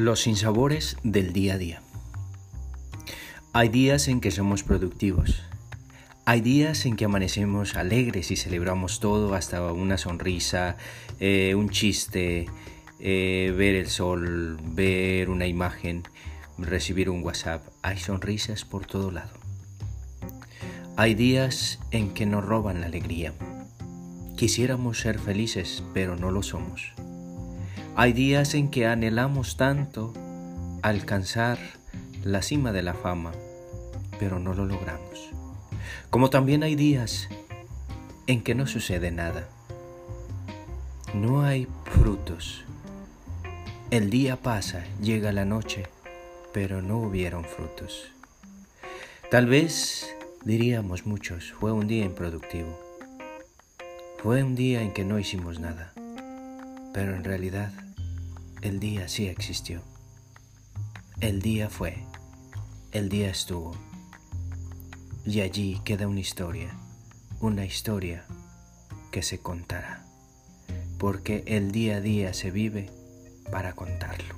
Los sinsabores del día a día. Hay días en que somos productivos. Hay días en que amanecemos alegres y celebramos todo, hasta una sonrisa, eh, un chiste, eh, ver el sol, ver una imagen, recibir un WhatsApp. Hay sonrisas por todo lado. Hay días en que nos roban la alegría. Quisiéramos ser felices, pero no lo somos. Hay días en que anhelamos tanto alcanzar la cima de la fama, pero no lo logramos. Como también hay días en que no sucede nada. No hay frutos. El día pasa, llega la noche, pero no hubieron frutos. Tal vez diríamos muchos, fue un día improductivo. Fue un día en que no hicimos nada, pero en realidad el día sí existió. El día fue. El día estuvo. Y allí queda una historia. Una historia que se contará. Porque el día a día se vive para contarlo.